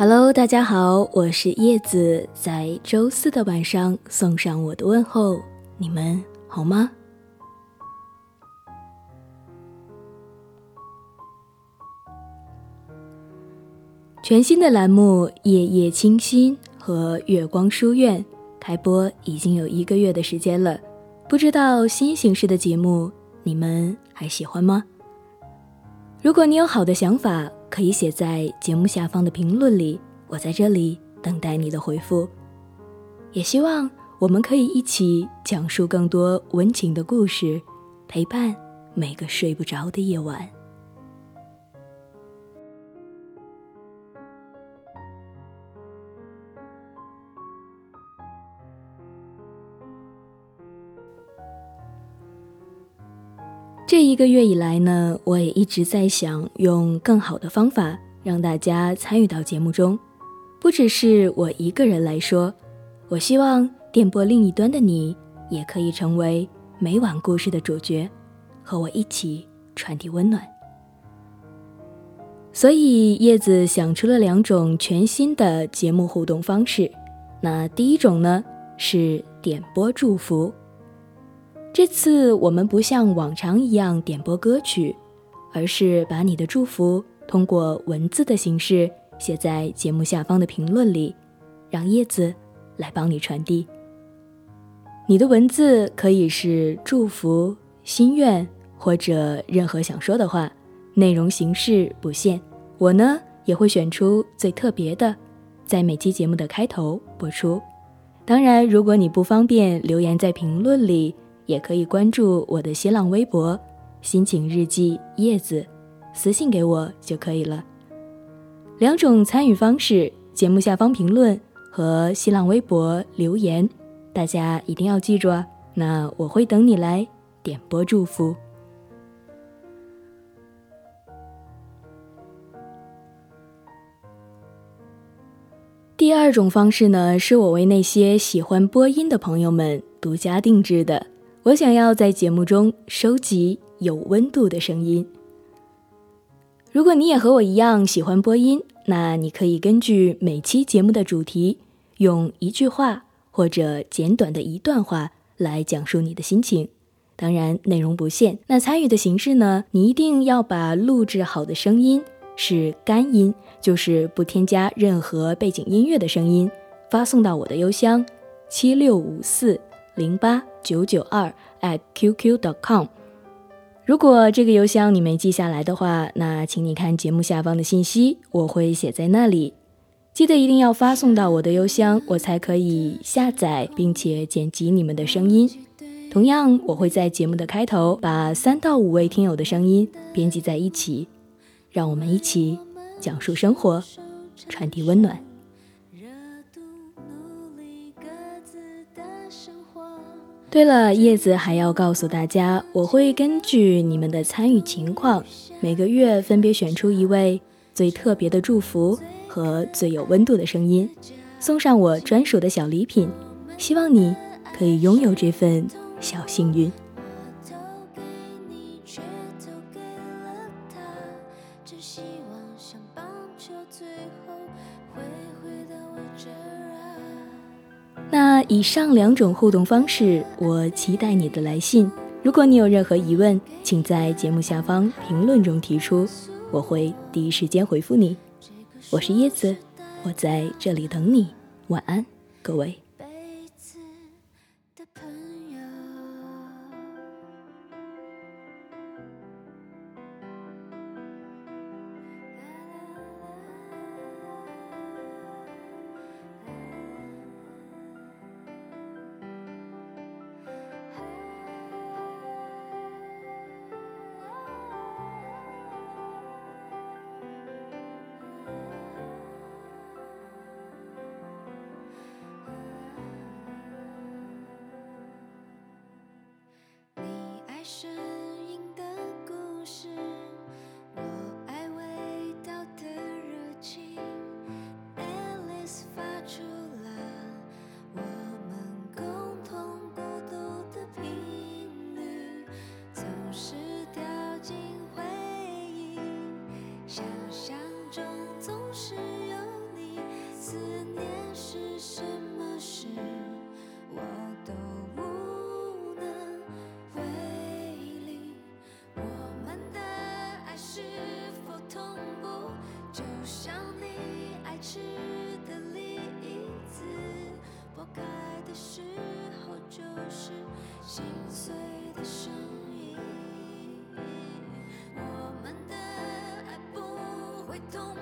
Hello，大家好，我是叶子，在周四的晚上送上我的问候，你们好吗？全新的栏目《夜夜清心》和《月光书院》开播已经有一个月的时间了，不知道新形式的节目你们还喜欢吗？如果你有好的想法。可以写在节目下方的评论里，我在这里等待你的回复。也希望我们可以一起讲述更多温情的故事，陪伴每个睡不着的夜晚。这一个月以来呢，我也一直在想用更好的方法让大家参与到节目中，不只是我一个人来说，我希望电波另一端的你也可以成为每晚故事的主角，和我一起传递温暖。所以叶子想出了两种全新的节目互动方式，那第一种呢是点播祝福。这次我们不像往常一样点播歌曲，而是把你的祝福通过文字的形式写在节目下方的评论里，让叶子来帮你传递。你的文字可以是祝福、心愿或者任何想说的话，内容形式不限。我呢也会选出最特别的，在每期节目的开头播出。当然，如果你不方便留言在评论里。也可以关注我的新浪微博“心情日记叶子”，私信给我就可以了。两种参与方式：节目下方评论和新浪微博留言。大家一定要记住啊！那我会等你来点播祝福。第二种方式呢，是我为那些喜欢播音的朋友们独家定制的。我想要在节目中收集有温度的声音。如果你也和我一样喜欢播音，那你可以根据每期节目的主题，用一句话或者简短的一段话来讲述你的心情。当然，内容不限。那参与的形式呢？你一定要把录制好的声音是干音，就是不添加任何背景音乐的声音，发送到我的邮箱七六五四。零八九九二 at qq dot com。如果这个邮箱你没记下来的话，那请你看节目下方的信息，我会写在那里。记得一定要发送到我的邮箱，我才可以下载并且剪辑你们的声音。同样，我会在节目的开头把三到五位听友的声音编辑在一起，让我们一起讲述生活，传递温暖。对了，叶子还要告诉大家，我会根据你们的参与情况，每个月分别选出一位最特别的祝福和最有温度的声音，送上我专属的小礼品。希望你可以拥有这份小幸运。那以上两种互动方式，我期待你的来信。如果你有任何疑问，请在节目下方评论中提出，我会第一时间回复你。我是叶子，我在这里等你。晚安，各位。声音的故事，我爱味道的热情，Alice 发出了我们共同孤独的频率，总是掉进回忆，想象中总是有你，思念是什么时？Don't